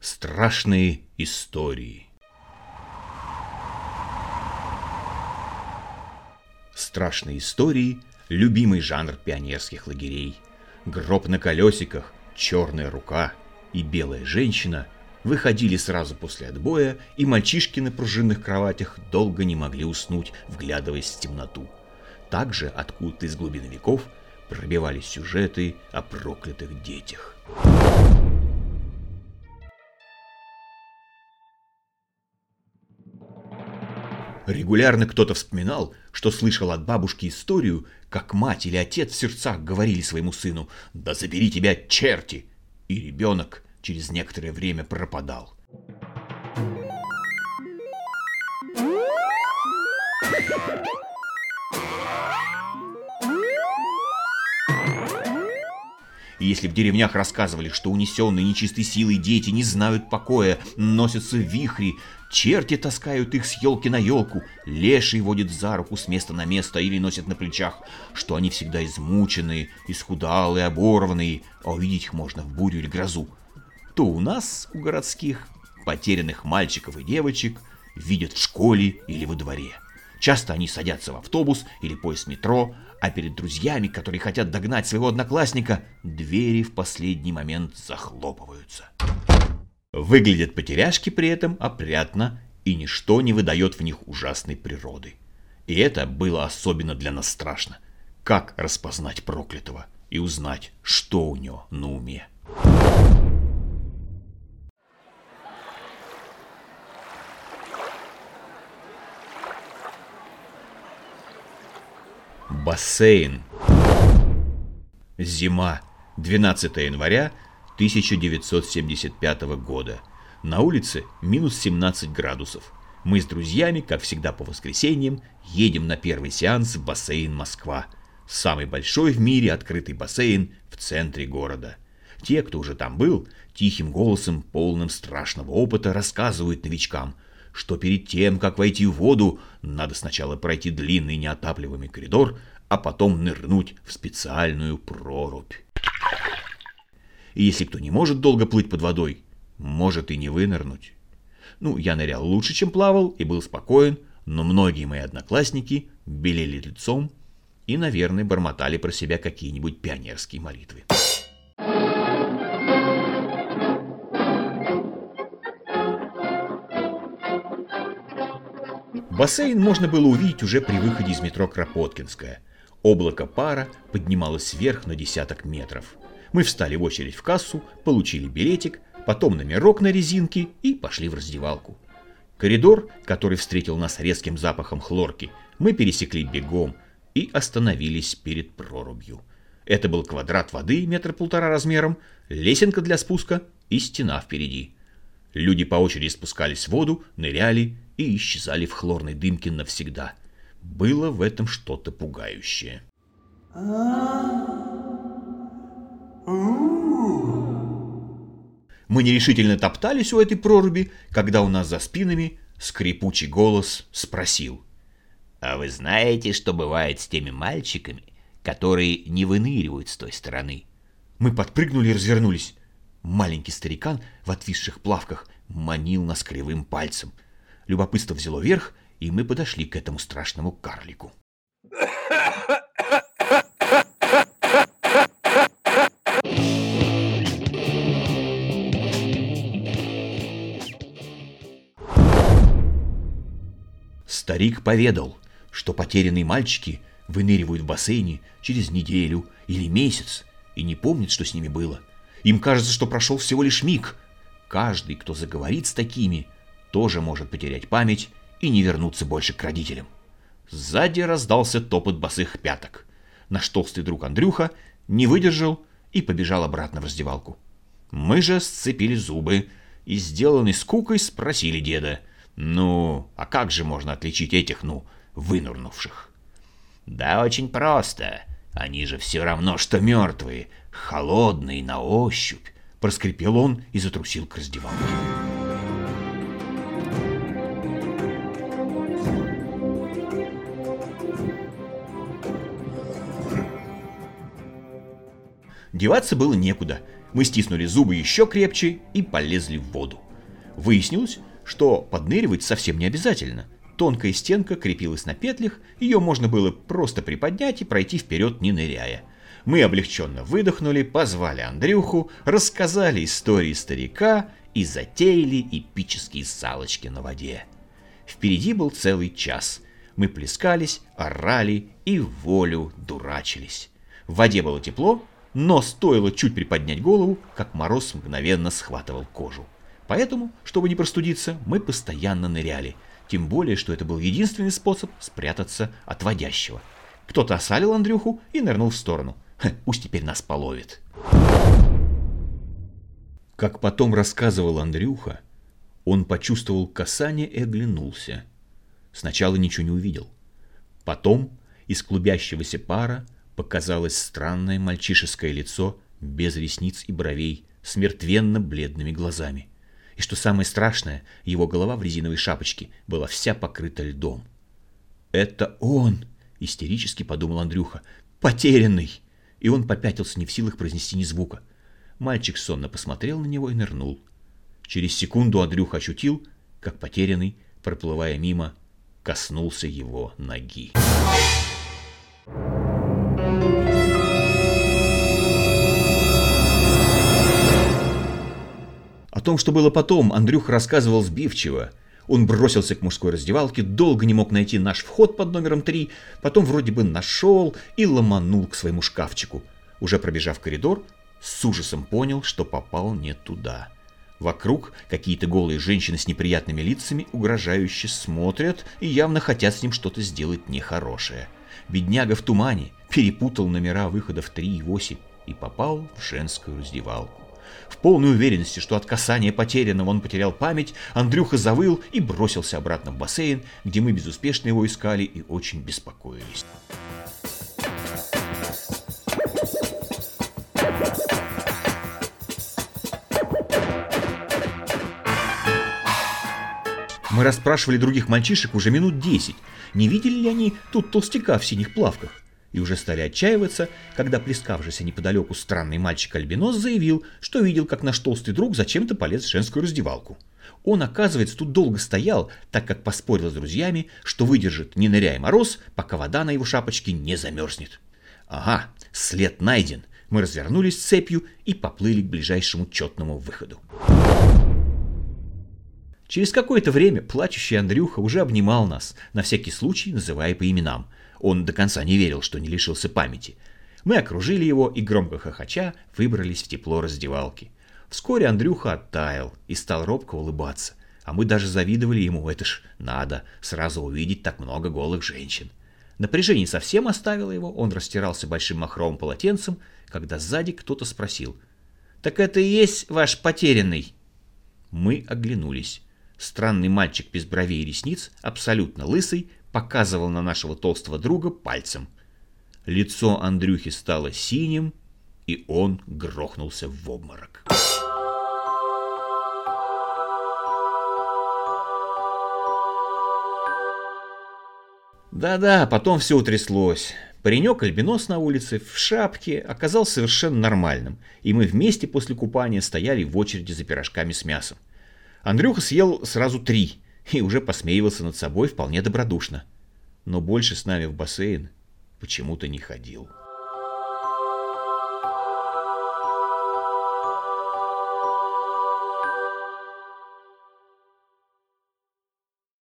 Страшные истории Страшные истории – любимый жанр пионерских лагерей. Гроб на колесиках, черная рука и белая женщина выходили сразу после отбоя, и мальчишки на пружинных кроватях долго не могли уснуть, вглядываясь в темноту. Также откуда-то из глубины веков пробивались сюжеты о проклятых детях. Регулярно кто-то вспоминал, что слышал от бабушки историю, как мать или отец в сердцах говорили своему сыну «Да забери тебя, черти!» И ребенок через некоторое время пропадал. Если в деревнях рассказывали, что унесенные нечистой силой дети не знают покоя, носятся вихри, черти таскают их с елки на елку, леший водит за руку с места на место или носит на плечах, что они всегда измученные, исхудалые, оборванные, а увидеть их можно в бурю или грозу, то у нас, у городских, потерянных мальчиков и девочек, видят в школе или во дворе. Часто они садятся в автобус или поезд метро, а перед друзьями, которые хотят догнать своего одноклассника, двери в последний момент захлопываются. Выглядят потеряшки при этом опрятно, и ничто не выдает в них ужасной природы. И это было особенно для нас страшно. Как распознать проклятого и узнать, что у него на уме? Бассейн. Зима. 12 января 1975 года. На улице минус 17 градусов. Мы с друзьями, как всегда по воскресеньям, едем на первый сеанс в бассейн Москва. Самый большой в мире открытый бассейн в центре города. Те, кто уже там был, тихим голосом, полным страшного опыта, рассказывают новичкам – что перед тем, как войти в воду, надо сначала пройти длинный неотапливаемый коридор, а потом нырнуть в специальную прорубь. И если кто не может долго плыть под водой, может и не вынырнуть. Ну, я нырял лучше, чем плавал, и был спокоен, но многие мои одноклассники белели лицом и, наверное, бормотали про себя какие-нибудь пионерские молитвы. Бассейн можно было увидеть уже при выходе из метро Кропоткинская. Облако пара поднималось вверх на десяток метров. Мы встали в очередь в кассу, получили билетик, потом номерок на резинке и пошли в раздевалку. Коридор, который встретил нас резким запахом хлорки, мы пересекли бегом и остановились перед прорубью. Это был квадрат воды метр полтора размером, лесенка для спуска и стена впереди. Люди по очереди спускались в воду, ныряли и исчезали в хлорной дымке навсегда. Было в этом что-то пугающее. Мы нерешительно топтались у этой проруби, когда у нас за спинами скрипучий голос спросил. «А вы знаете, что бывает с теми мальчиками, которые не выныривают с той стороны?» Мы подпрыгнули и развернулись. Маленький старикан в отвисших плавках манил нас кривым пальцем – Любопытство взяло верх, и мы подошли к этому страшному карлику. Старик поведал, что потерянные мальчики выныривают в бассейне через неделю или месяц и не помнят, что с ними было. Им кажется, что прошел всего лишь миг. Каждый, кто заговорит с такими, тоже может потерять память и не вернуться больше к родителям. Сзади раздался топот босых пяток. Наш толстый друг Андрюха не выдержал и побежал обратно в раздевалку. Мы же сцепили зубы и, сделанной скукой, спросили деда, «Ну, а как же можно отличить этих, ну, вынурнувших?» «Да очень просто. Они же все равно, что мертвые, холодные на ощупь», — проскрипел он и затрусил к раздевалке. Деваться было некуда. Мы стиснули зубы еще крепче и полезли в воду. Выяснилось, что подныривать совсем не обязательно. Тонкая стенка крепилась на петлях, ее можно было просто приподнять и пройти вперед, не ныряя. Мы облегченно выдохнули, позвали Андрюху, рассказали истории старика и затеяли эпические салочки на воде. Впереди был целый час. Мы плескались, орали и волю дурачились. В воде было тепло, но стоило чуть приподнять голову, как мороз мгновенно схватывал кожу. Поэтому, чтобы не простудиться, мы постоянно ныряли. Тем более, что это был единственный способ спрятаться от водящего. Кто-то осалил Андрюху и нырнул в сторону. Ха, пусть теперь нас половит. Как потом рассказывал Андрюха, он почувствовал касание и оглянулся. Сначала ничего не увидел. Потом из клубящегося пара показалось странное мальчишеское лицо без ресниц и бровей, с мертвенно-бледными глазами. И что самое страшное, его голова в резиновой шапочке была вся покрыта льдом. «Это он!» — истерически подумал Андрюха. «Потерянный!» И он попятился не в силах произнести ни звука. Мальчик сонно посмотрел на него и нырнул. Через секунду Андрюха ощутил, как потерянный, проплывая мимо, коснулся его ноги. О том, что было потом, Андрюх рассказывал сбивчиво. Он бросился к мужской раздевалке, долго не мог найти наш вход под номером 3, потом вроде бы нашел и ломанул к своему шкафчику. Уже пробежав коридор, с ужасом понял, что попал не туда. Вокруг какие-то голые женщины с неприятными лицами угрожающе смотрят и явно хотят с ним что-то сделать нехорошее. Бедняга в тумане перепутал номера выходов 3 и 8 и попал в женскую раздевалку. В полной уверенности, что от касания потерянного он потерял память, Андрюха завыл и бросился обратно в бассейн, где мы безуспешно его искали и очень беспокоились. Мы расспрашивали других мальчишек уже минут десять, не видели ли они тут толстяка в синих плавках и уже стали отчаиваться, когда плескавшийся неподалеку странный мальчик-альбинос заявил, что видел, как наш толстый друг зачем-то полез в женскую раздевалку. Он, оказывается, тут долго стоял, так как поспорил с друзьями, что выдержит, не ныряя мороз, пока вода на его шапочке не замерзнет. Ага, след найден. Мы развернулись цепью и поплыли к ближайшему четному выходу. Через какое-то время плачущий Андрюха уже обнимал нас, на всякий случай называя по именам. Он до конца не верил, что не лишился памяти. Мы окружили его и, громко хохоча, выбрались в тепло раздевалки. Вскоре Андрюха оттаял и стал робко улыбаться. А мы даже завидовали ему, это ж надо, сразу увидеть так много голых женщин. Напряжение совсем оставило его, он растирался большим махровым полотенцем, когда сзади кто-то спросил. «Так это и есть ваш потерянный?» Мы оглянулись. Странный мальчик без бровей и ресниц, абсолютно лысый, показывал на нашего толстого друга пальцем. Лицо Андрюхи стало синим, и он грохнулся в обморок. Да-да, потом все утряслось. Паренек-альбинос на улице в шапке оказался совершенно нормальным, и мы вместе после купания стояли в очереди за пирожками с мясом. Андрюха съел сразу три, и уже посмеивался над собой вполне добродушно. Но больше с нами в бассейн почему-то не ходил.